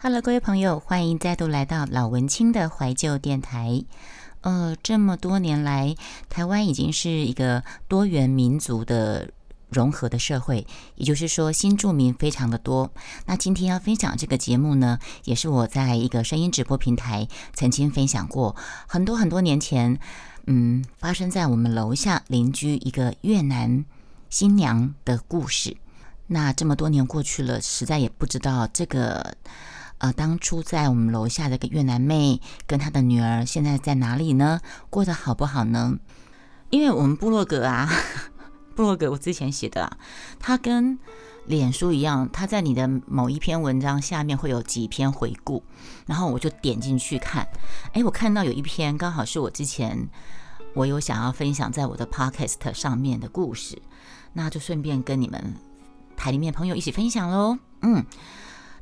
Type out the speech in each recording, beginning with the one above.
Hello，各位朋友，欢迎再度来到老文青的怀旧电台。呃，这么多年来，台湾已经是一个多元民族的融合的社会，也就是说，新住民非常的多。那今天要分享这个节目呢，也是我在一个声音直播平台曾经分享过很多很多年前，嗯，发生在我们楼下邻居一个越南新娘的故事。那这么多年过去了，实在也不知道这个。呃，当初在我们楼下的个越南妹跟她的女儿，现在在哪里呢？过得好不好呢？因为我们部落格啊，部落格我之前写的啊，它跟脸书一样，它在你的某一篇文章下面会有几篇回顾，然后我就点进去看，哎，我看到有一篇刚好是我之前我有想要分享在我的 podcast 上面的故事，那就顺便跟你们台里面朋友一起分享喽。嗯，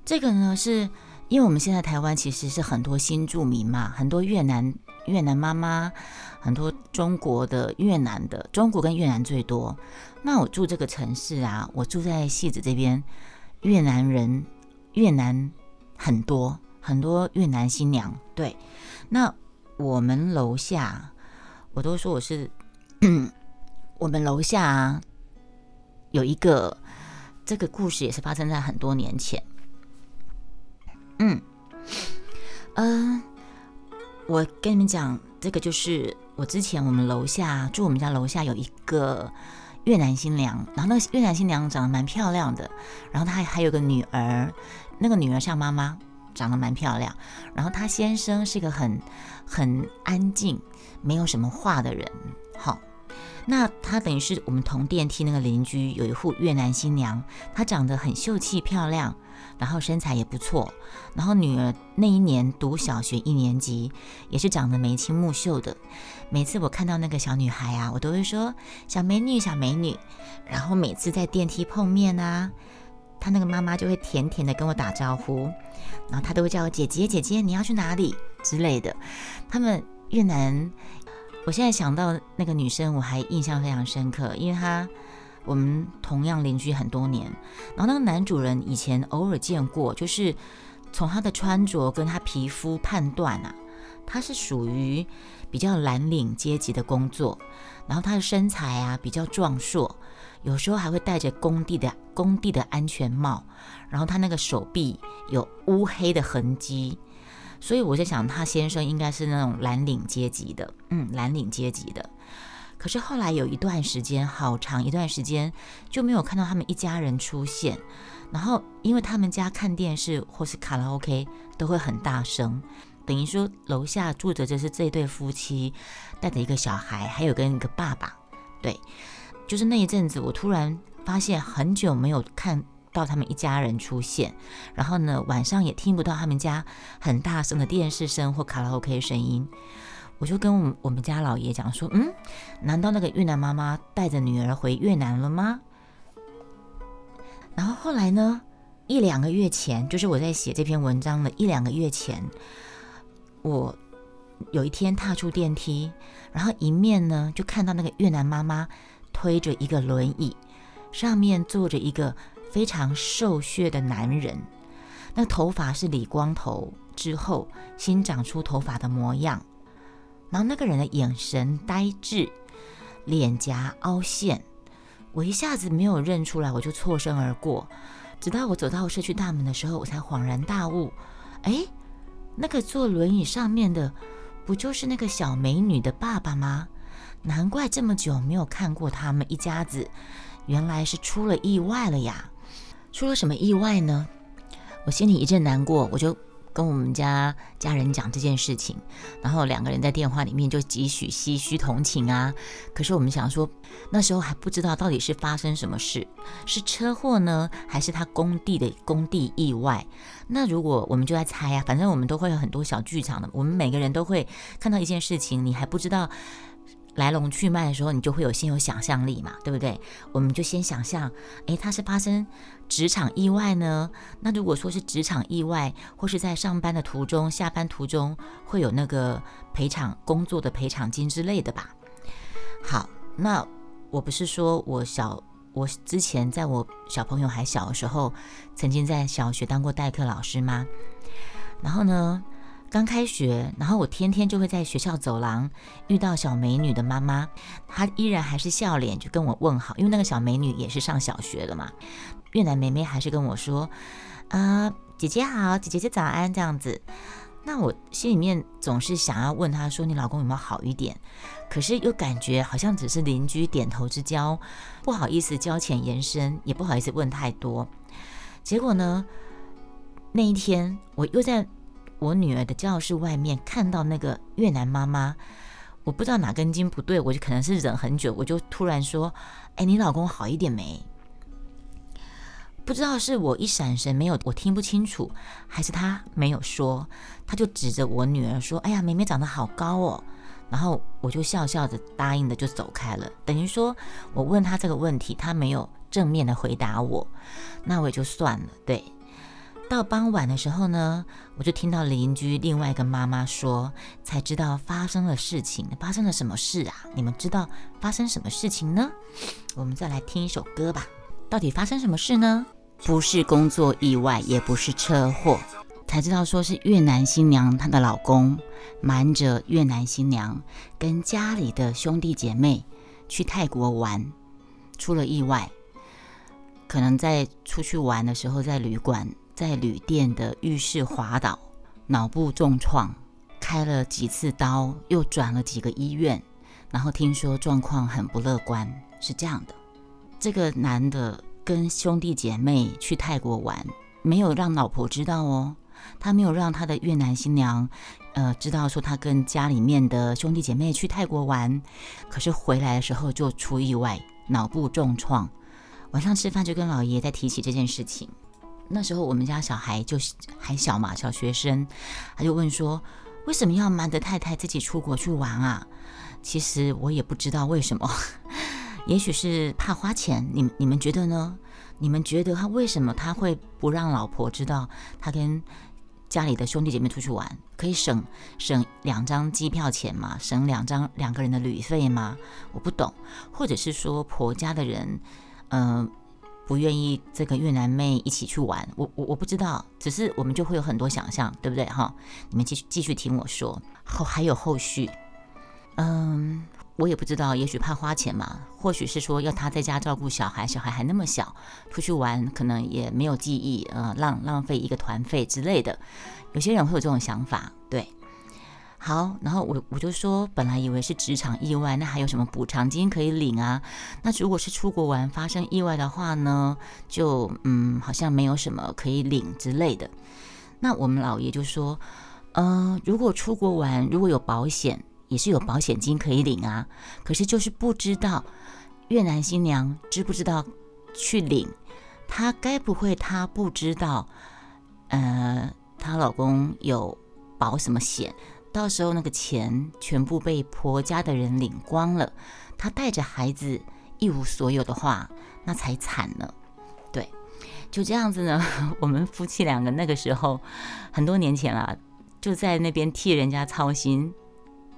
这个呢是。因为我们现在台湾其实是很多新住民嘛，很多越南越南妈妈，很多中国的越南的，中国跟越南最多。那我住这个城市啊，我住在戏子这边，越南人越南很多很多越南新娘。对，那我们楼下，我都说我是，我们楼下啊有一个这个故事也是发生在很多年前。嗯，嗯，我跟你们讲，这个就是我之前我们楼下住我们家楼下有一个越南新娘，然后那个越南新娘长得蛮漂亮的，然后她还有个女儿，那个女儿像妈妈，长得蛮漂亮，然后她先生是个很很安静，没有什么话的人，好，那他等于是我们同电梯那个邻居有一户越南新娘，她长得很秀气漂亮。然后身材也不错，然后女儿那一年读小学一年级，也是长得眉清目秀的。每次我看到那个小女孩啊，我都会说小美女，小美女。然后每次在电梯碰面啊，她那个妈妈就会甜甜的跟我打招呼，然后她都会叫我姐姐，姐姐你要去哪里之类的。他们越南，我现在想到那个女生，我还印象非常深刻，因为她。我们同样邻居很多年，然后那个男主人以前偶尔见过，就是从他的穿着跟他皮肤判断啊，他是属于比较蓝领阶级的工作，然后他的身材啊比较壮硕，有时候还会戴着工地的工地的安全帽，然后他那个手臂有乌黑的痕迹，所以我在想他先生应该是那种蓝领阶级的，嗯，蓝领阶级的。可是后来有一段时间，好长一段时间就没有看到他们一家人出现。然后，因为他们家看电视或是卡拉 OK 都会很大声，等于说楼下住着就是这对夫妻带着一个小孩，还有跟一个爸爸。对，就是那一阵子，我突然发现很久没有看到他们一家人出现。然后呢，晚上也听不到他们家很大声的电视声或卡拉 OK 声音。我就跟我们我们家老爷讲说，嗯，难道那个越南妈妈带着女儿回越南了吗？然后后来呢，一两个月前，就是我在写这篇文章的一两个月前，我有一天踏出电梯，然后迎面呢就看到那个越南妈妈推着一个轮椅，上面坐着一个非常瘦削的男人，那头发是理光头之后新长出头发的模样。然后那个人的眼神呆滞，脸颊凹陷，我一下子没有认出来，我就错身而过。直到我走到社区大门的时候，我才恍然大悟：哎，那个坐轮椅上面的，不就是那个小美女的爸爸吗？难怪这么久没有看过他们一家子，原来是出了意外了呀！出了什么意外呢？我心里一阵难过，我就。跟我们家家人讲这件事情，然后两个人在电话里面就几许唏嘘同情啊。可是我们想说，那时候还不知道到底是发生什么事，是车祸呢，还是他工地的工地意外？那如果我们就在猜啊，反正我们都会有很多小剧场的，我们每个人都会看到一件事情，你还不知道。来龙去脉的时候，你就会有先有想象力嘛，对不对？我们就先想象，诶，它是发生职场意外呢？那如果说是职场意外，或是在上班的途中、下班途中会有那个赔偿工作的赔偿金之类的吧？好，那我不是说我小我之前在我小朋友还小的时候，曾经在小学当过代课老师吗？然后呢，刚开学，然后我天天就会在学校走廊遇到小美女的妈妈，她依然还是笑脸就跟我问好，因为那个小美女也是上小学了嘛。越南妹妹还是跟我说：“啊，姐姐好，姐姐早安。”这样子。那我心里面总是想要问她说：“你老公有没有好一点？”可是又感觉好像只是邻居点头之交，不好意思交浅言深，也不好意思问太多。结果呢，那一天我又在我女儿的教室外面看到那个越南妈妈，我不知道哪根筋不对，我就可能是忍很久，我就突然说：“哎，你老公好一点没？”不知道是我一闪神没有，我听不清楚，还是他没有说，他就指着我女儿说：“哎呀，妹妹长得好高哦。”然后我就笑笑的答应的就走开了。等于说我问他这个问题，他没有正面的回答我，那我也就算了。对，到傍晚的时候呢，我就听到邻居另外一个妈妈说，才知道发生了事情，发生了什么事啊？你们知道发生什么事情呢？我们再来听一首歌吧。到底发生什么事呢？不是工作意外，也不是车祸，才知道说是越南新娘她的老公瞒着越南新娘跟家里的兄弟姐妹去泰国玩，出了意外，可能在出去玩的时候，在旅馆在旅店的浴室滑倒，脑部重创，开了几次刀，又转了几个医院，然后听说状况很不乐观，是这样的，这个男的。跟兄弟姐妹去泰国玩，没有让老婆知道哦。他没有让他的越南新娘，呃，知道说他跟家里面的兄弟姐妹去泰国玩。可是回来的时候就出意外，脑部重创。晚上吃饭就跟老爷在提起这件事情。那时候我们家小孩就还小嘛，小学生，他就问说：为什么要瞒着太太自己出国去玩啊？其实我也不知道为什么。也许是怕花钱，你你们觉得呢？你们觉得他为什么他会不让老婆知道他跟家里的兄弟姐妹出去玩，可以省省两张机票钱吗？省两张两个人的旅费吗？我不懂，或者是说婆家的人，嗯，不愿意这个越南妹一起去玩，我我我不知道，只是我们就会有很多想象，对不对哈？你们继续继续听我说，后还有后续，嗯。我也不知道，也许怕花钱嘛，或许是说要他在家照顾小孩，小孩还那么小，出去玩可能也没有记忆，呃，浪浪费一个团费之类的。有些人会有这种想法，对。好，然后我我就说，本来以为是职场意外，那还有什么补偿金可以领啊？那如果是出国玩发生意外的话呢，就嗯，好像没有什么可以领之类的。那我们老爷就说，嗯，如果出国玩，如果有保险。也是有保险金可以领啊，可是就是不知道越南新娘知不知道去领，她该不会她不知道，呃，她老公有保什么险，到时候那个钱全部被婆家的人领光了，她带着孩子一无所有的话，那才惨呢。对，就这样子呢，我们夫妻两个那个时候很多年前了，就在那边替人家操心。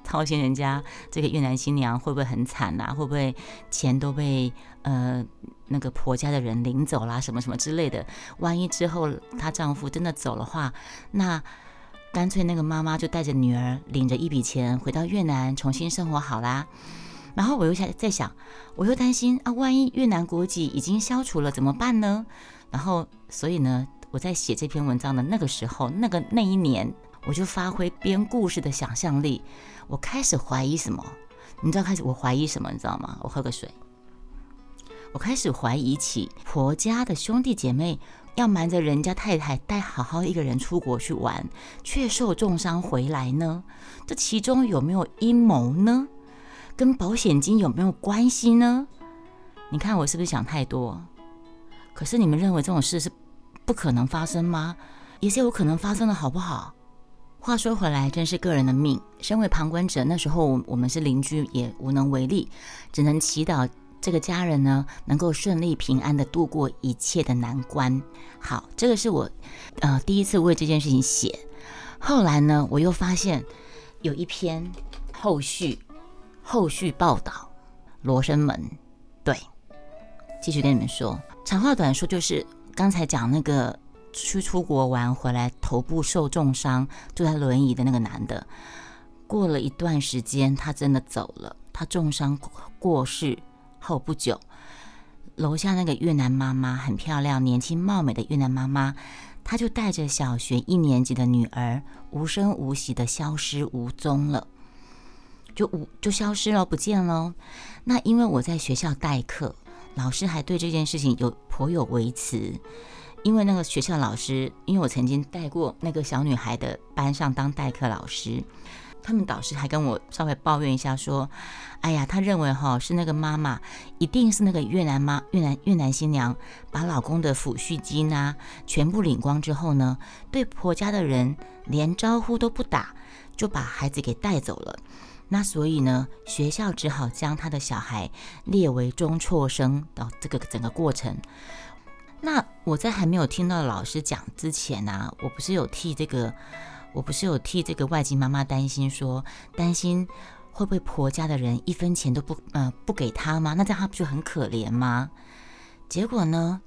操心人家这个越南新娘会不会很惨呐？会不会钱都被呃那个婆家的人领走啦？什么什么之类的？万一之后她丈夫真的走的话，那干脆那个妈妈就带着女儿领着一笔钱回到越南重新生活好啦。然后我又在在想，我又担心啊，万一越南国籍已经消除了怎么办呢？然后所以呢，我在写这篇文章的那个时候，那个那一年，我就发挥编故事的想象力。我开始怀疑什么？你知道开始我怀疑什么？你知道吗？我喝个水。我开始怀疑起婆家的兄弟姐妹要瞒着人家太太带好好一个人出国去玩，却受重伤回来呢？这其中有没有阴谋呢？跟保险金有没有关系呢？你看我是不是想太多？可是你们认为这种事是不可能发生吗？也是有可能发生的，好不好？话说回来，真是个人的命。身为旁观者，那时候我们是邻居，也无能为力，只能祈祷这个家人呢能够顺利平安的度过一切的难关。好，这个是我呃第一次为这件事情写。后来呢，我又发现有一篇后续后续报道，罗生门，对，继续跟你们说，长话短说，就是刚才讲那个去出国玩回来，头部受重伤，坐在轮椅的那个男的，过了一段时间，他真的走了。他重伤过世后不久，楼下那个越南妈妈很漂亮、年轻貌美的越南妈妈，她就带着小学一年级的女儿，无声无息的消失无踪了，就无就消失了，不见了。那因为我在学校代课。老师还对这件事情有颇有微词，因为那个学校老师，因为我曾经带过那个小女孩的班上当代课老师，他们导师还跟我稍微抱怨一下说：“哎呀，他认为哈是那个妈妈，一定是那个越南妈越南越南新娘把老公的抚恤金啊全部领光之后呢，对婆家的人连招呼都不打，就把孩子给带走了。”那所以呢，学校只好将他的小孩列为中辍生的这个整个过程。那我在还没有听到老师讲之前呢，我不是有替这个，我不是有替这个外籍妈妈担心，说担心会不会婆家的人一分钱都不呃不给他吗？那这样他不就很可怜吗？结果呢，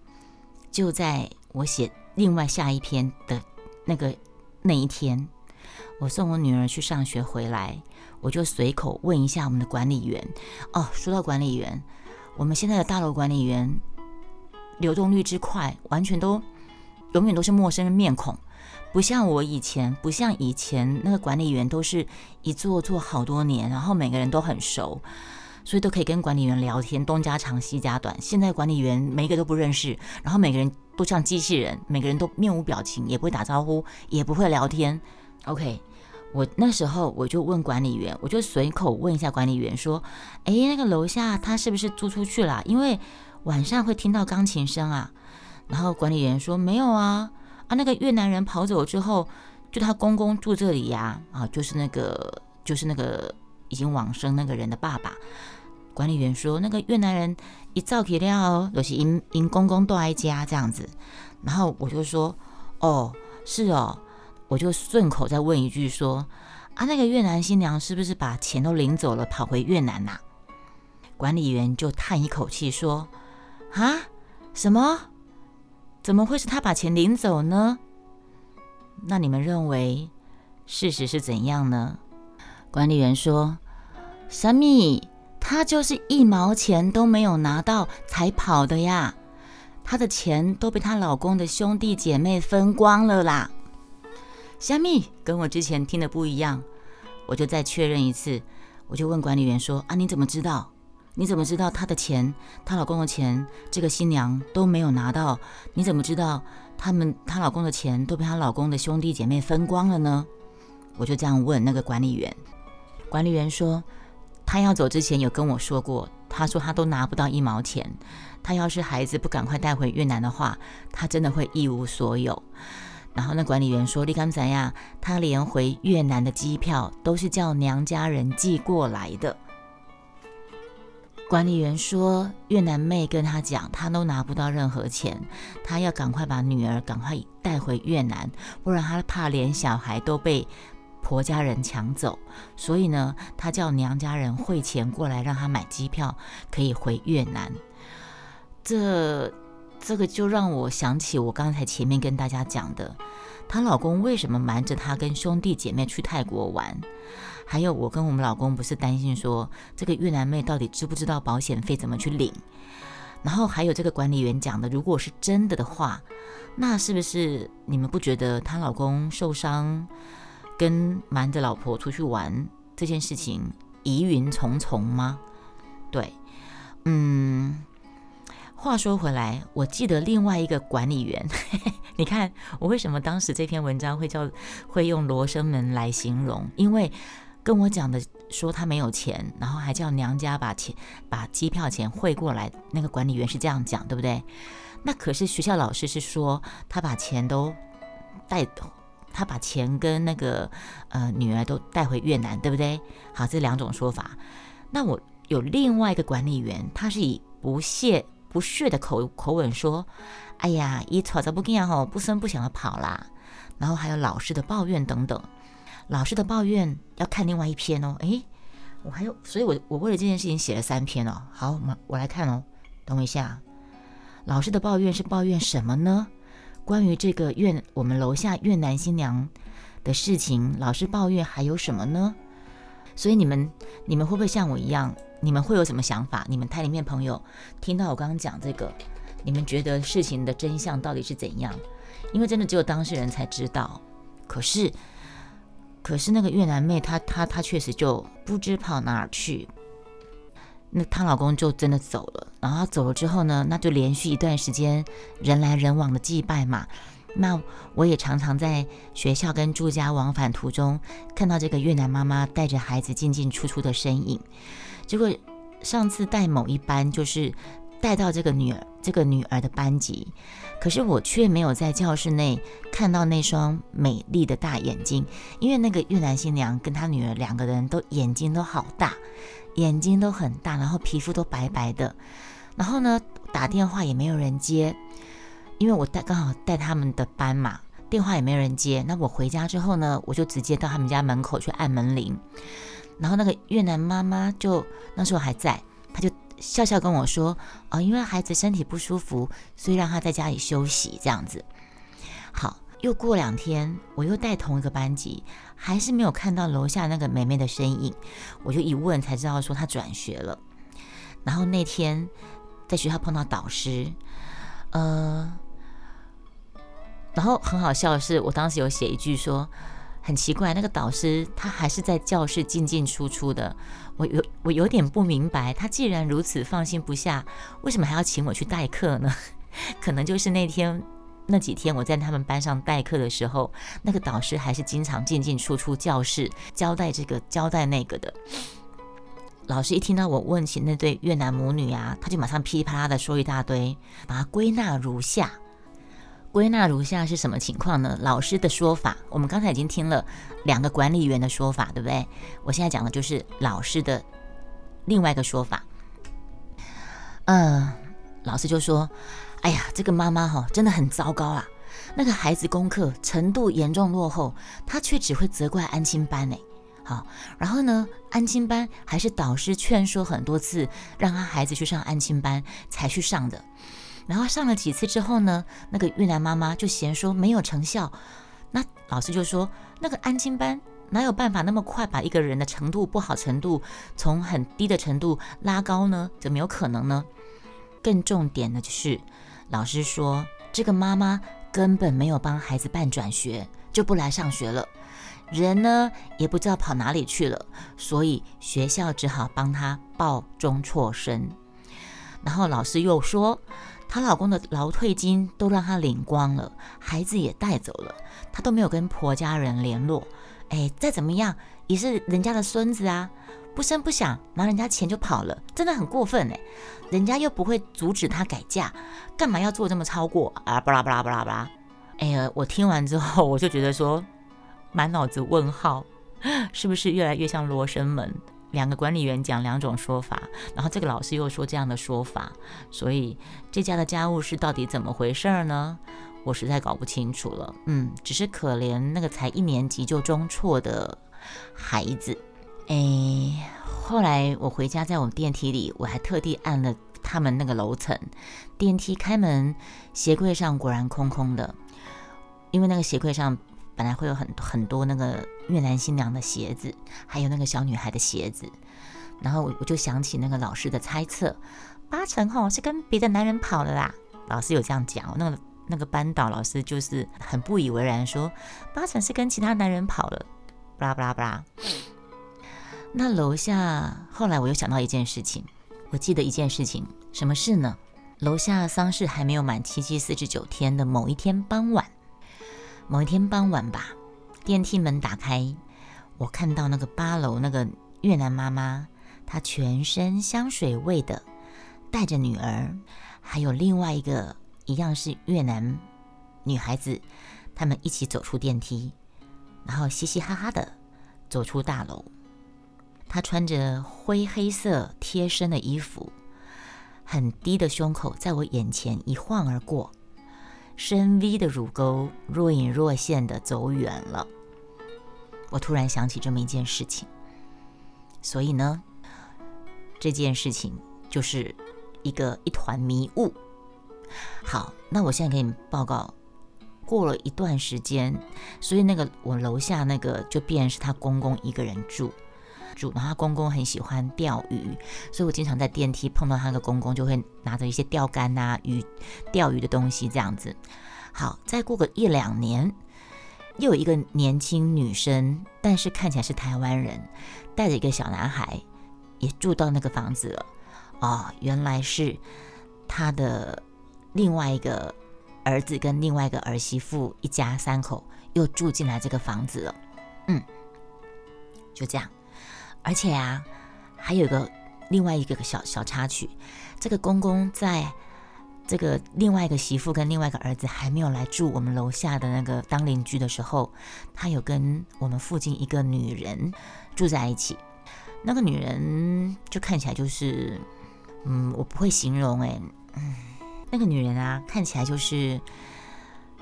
就在我写另外下一篇的那个那一天，我送我女儿去上学回来。我就随口问一下我们的管理员哦。说到管理员，我们现在的大楼管理员流动率之快，完全都永远都是陌生的面孔，不像我以前，不像以前那个管理员都是一做做好多年，然后每个人都很熟，所以都可以跟管理员聊天，东家长西家短。现在管理员每一个都不认识，然后每个人都像机器人，每个人都面无表情，也不会打招呼，也不会聊天。OK。我那时候我就问管理员，我就随口问一下管理员说：“哎，那个楼下他是不是租出去了？因为晚上会听到钢琴声啊。”然后管理员说：“没有啊，啊，那个越南人跑走之后，就他公公住这里呀，啊，就是那个就是那个已经往生那个人的爸爸。”管理员说：“那个越南人一造起料，就是因因公公都挨家这样子。”然后我就说：“哦，是哦。”我就顺口再问一句说：“啊，那个越南新娘是不是把钱都领走了，跑回越南呐？”管理员就叹一口气说：“啊，什么？怎么会是他把钱领走呢？那你们认为事实是怎样呢？”管理员说：“三米，他就是一毛钱都没有拿到才跑的呀，他的钱都被她老公的兄弟姐妹分光了啦。”虾米跟我之前听的不一样，我就再确认一次，我就问管理员说：“啊，你怎么知道？你怎么知道她的钱，她老公的钱，这个新娘都没有拿到？你怎么知道他们她老公的钱都被她老公的兄弟姐妹分光了呢？”我就这样问那个管理员，管理员说：“他要走之前有跟我说过，他说他都拿不到一毛钱，他要是孩子不赶快带回越南的话，他真的会一无所有。”然后那管理员说：“你刚才呀，他连回越南的机票都是叫娘家人寄过来的。”管理员说：“越南妹跟他讲，他都拿不到任何钱，他要赶快把女儿赶快带回越南，不然他怕连小孩都被婆家人抢走。所以呢，他叫娘家人汇钱过来，让他买机票可以回越南。”这。这个就让我想起我刚才前面跟大家讲的，她老公为什么瞒着她跟兄弟姐妹去泰国玩？还有我跟我们老公不是担心说这个越南妹到底知不知道保险费怎么去领？然后还有这个管理员讲的，如果是真的的话，那是不是你们不觉得她老公受伤跟瞒着老婆出去玩这件事情疑云重重吗？对，嗯。话说回来，我记得另外一个管理员，你看我为什么当时这篇文章会叫会用罗生门来形容？因为跟我讲的说他没有钱，然后还叫娘家把钱把机票钱汇过来，那个管理员是这样讲，对不对？那可是学校老师是说他把钱都带，他把钱跟那个呃女儿都带回越南，对不对？好，这两种说法。那我有另外一个管理员，他是以不屑。不屑的口口吻说：“哎呀，一吵着不跟吼，不声不响的跑啦。”然后还有老师的抱怨等等。老师的抱怨要看另外一篇哦。诶，我还有，所以我我为了这件事情写了三篇哦。好，我我来看哦。等我一下，老师的抱怨是抱怨什么呢？关于这个越我们楼下越南新娘的事情，老师抱怨还有什么呢？所以你们你们会不会像我一样？你们会有什么想法？你们台里面朋友听到我刚刚讲这个，你们觉得事情的真相到底是怎样？因为真的只有当事人才知道。可是，可是那个越南妹她她她确实就不知跑哪儿去。那她老公就真的走了，然后走了之后呢，那就连续一段时间人来人往的祭拜嘛。那我也常常在学校跟住家往返途中，看到这个越南妈妈带着孩子进进出出的身影。结果上次带某一班，就是带到这个女儿这个女儿的班级，可是我却没有在教室内看到那双美丽的大眼睛，因为那个越南新娘跟她女儿两个人都眼睛都好大。眼睛都很大，然后皮肤都白白的，然后呢，打电话也没有人接，因为我带刚好带他们的班嘛，电话也没有人接。那我回家之后呢，我就直接到他们家门口去按门铃，然后那个越南妈妈就那时候还在，她就笑笑跟我说：“哦，因为孩子身体不舒服，所以让他在家里休息这样子。”好。又过两天，我又带同一个班级，还是没有看到楼下那个美妹的身影。我就一问才知道说她转学了。然后那天在学校碰到导师，呃，然后很好笑的是，我当时有写一句说，很奇怪，那个导师他还是在教室进进出出的。我有我有点不明白，他既然如此放心不下，为什么还要请我去代课呢？可能就是那天。那几天我在他们班上代课的时候，那个导师还是经常进进出出教室，交代这个交代那个的。老师一听到我问起那对越南母女啊，他就马上噼里啪啦的说一大堆，把它归纳如下。归纳如下是什么情况呢？老师的说法，我们刚才已经听了两个管理员的说法，对不对？我现在讲的就是老师的另外一个说法。嗯，老师就说。哎呀，这个妈妈哈真的很糟糕啊！那个孩子功课程度严重落后，她却只会责怪安亲班呢。好，然后呢，安亲班还是导师劝说很多次，让他孩子去上安亲班才去上的。然后上了几次之后呢，那个越南妈妈就嫌说没有成效。那老师就说，那个安亲班哪有办法那么快把一个人的程度不好程度从很低的程度拉高呢？怎么有可能呢？更重点的就是。老师说，这个妈妈根本没有帮孩子办转学，就不来上学了。人呢，也不知道跑哪里去了，所以学校只好帮她报中辍生。然后老师又说，她老公的劳退金都让她领光了，孩子也带走了，她都没有跟婆家人联络。哎，再怎么样也是人家的孙子啊。不声不响拿人家钱就跑了，真的很过分哎！人家又不会阻止他改嫁，干嘛要做这么超过啊？巴拉巴拉巴拉巴拉！哎呀，我听完之后我就觉得说，满脑子问号，是不是越来越像罗生门？两个管理员讲两种说法，然后这个老师又说这样的说法，所以这家的家务事到底怎么回事呢？我实在搞不清楚了。嗯，只是可怜那个才一年级就中辍的孩子。哎，后来我回家，在我们电梯里，我还特地按了他们那个楼层电梯开门，鞋柜上果然空空的，因为那个鞋柜上本来会有很很多那个越南新娘的鞋子，还有那个小女孩的鞋子，然后我我就想起那个老师的猜测，八成吼是跟别的男人跑了啦。老师有这样讲，那个那个班导老师就是很不以为然，说八成是跟其他男人跑了，巴拉巴拉巴拉。那楼下后来我又想到一件事情，我记得一件事情，什么事呢？楼下丧事还没有满七七四十九天的某一天傍晚，某一天傍晚吧，电梯门打开，我看到那个八楼那个越南妈妈，她全身香水味的，带着女儿，还有另外一个一样是越南女孩子，他们一起走出电梯，然后嘻嘻哈哈的走出大楼。她穿着灰黑色贴身的衣服，很低的胸口在我眼前一晃而过，深 V 的乳沟若隐若现的走远了。我突然想起这么一件事情，所以呢，这件事情就是一个一团迷雾。好，那我现在给你报告，过了一段时间，所以那个我楼下那个就变成是他公公一个人住住，然后他公公很喜欢钓鱼，所以我经常在电梯碰到他的公公，就会拿着一些钓竿啊、鱼钓鱼的东西这样子。好，再过个一两年，又有一个年轻女生，但是看起来是台湾人，带着一个小男孩，也住到那个房子了。哦，原来是他的另外一个儿子跟另外一个儿媳妇一家三口又住进来这个房子了。嗯，就这样。而且啊，还有一个另外一个小小插曲，这个公公在。这个另外一个媳妇跟另外一个儿子还没有来住我们楼下的那个当邻居的时候，他有跟我们附近一个女人住在一起。那个女人就看起来就是，嗯，我不会形容哎，嗯，那个女人啊，看起来就是，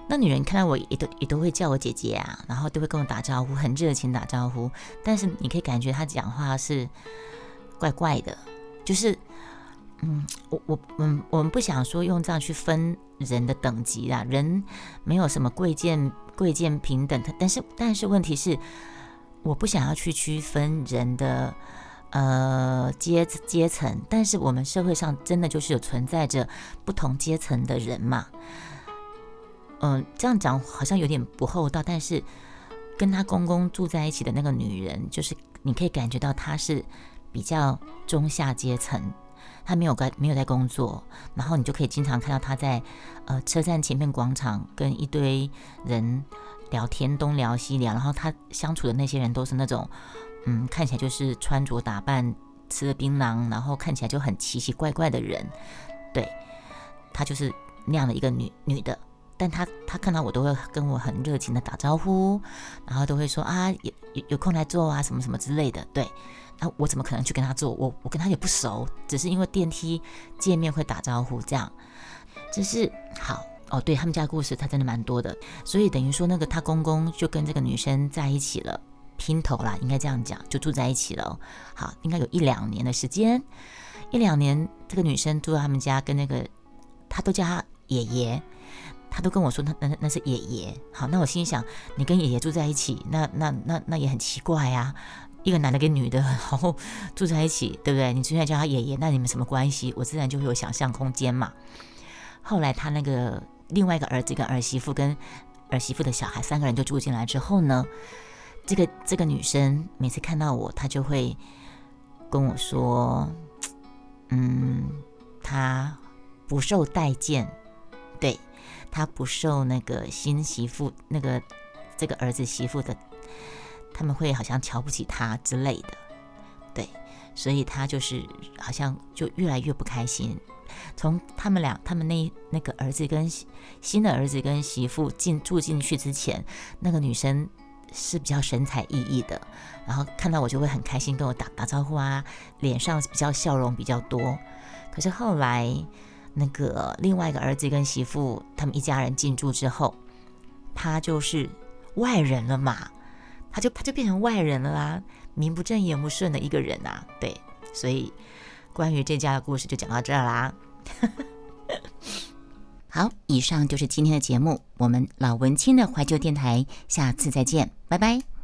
那女人看到我也都也都会叫我姐姐啊，然后都会跟我打招呼，很热情打招呼。但是你可以感觉她讲话是怪怪的，就是。嗯，我我嗯，我们不想说用这样去分人的等级啊，人没有什么贵贱贵贱平等的，但是但是问题是，我不想要去区分人的呃阶阶层，但是我们社会上真的就是有存在着不同阶层的人嘛，嗯，这样讲好像有点不厚道，但是跟他公公住在一起的那个女人，就是你可以感觉到她是比较中下阶层。她没有在没有在工作，然后你就可以经常看到她在呃车站前面广场跟一堆人聊天，东聊西聊。然后他相处的那些人都是那种，嗯，看起来就是穿着打扮、吃了槟榔，然后看起来就很奇奇怪怪的人。对，他就是那样的一个女女的，但他他看到我都会跟我很热情的打招呼，然后都会说啊有有有空来坐啊什么什么之类的。对。那我怎么可能去跟他做？我我跟他也不熟，只是因为电梯见面会打招呼这样。只是好哦，对他们家故事他真的蛮多的，所以等于说那个他公公就跟这个女生在一起了，姘头啦，应该这样讲，就住在一起了。好，应该有一两年的时间，一两年这个女生住在他们家，跟那个他都叫他爷爷，他都跟我说那那那是爷爷。好，那我心想，你跟爷爷住在一起，那那那那也很奇怪呀。一个男的跟女的，然后住在一起，对不对？你现在叫他爷爷，那你们什么关系？我自然就会有想象空间嘛。后来他那个另外一个儿子跟儿媳妇跟儿媳妇的小孩三个人就住进来之后呢，这个这个女生每次看到我，她就会跟我说：“嗯，她不受待见，他不受那个新媳妇那个这个儿子媳妇的。”他们会好像瞧不起他之类的，对，所以他就是好像就越来越不开心。从他们俩，他们那那个儿子跟新的儿子跟媳妇进住进去之前，那个女生是比较神采奕奕的，然后看到我就会很开心跟我打打招呼啊，脸上比较笑容比较多。可是后来那个另外一个儿子跟媳妇他们一家人进驻之后，他就是外人了嘛。他就他就变成外人了啦，名不正言不顺的一个人呐，对，所以关于这家的故事就讲到这儿啦。好，以上就是今天的节目，我们老文青的怀旧电台，下次再见，拜拜。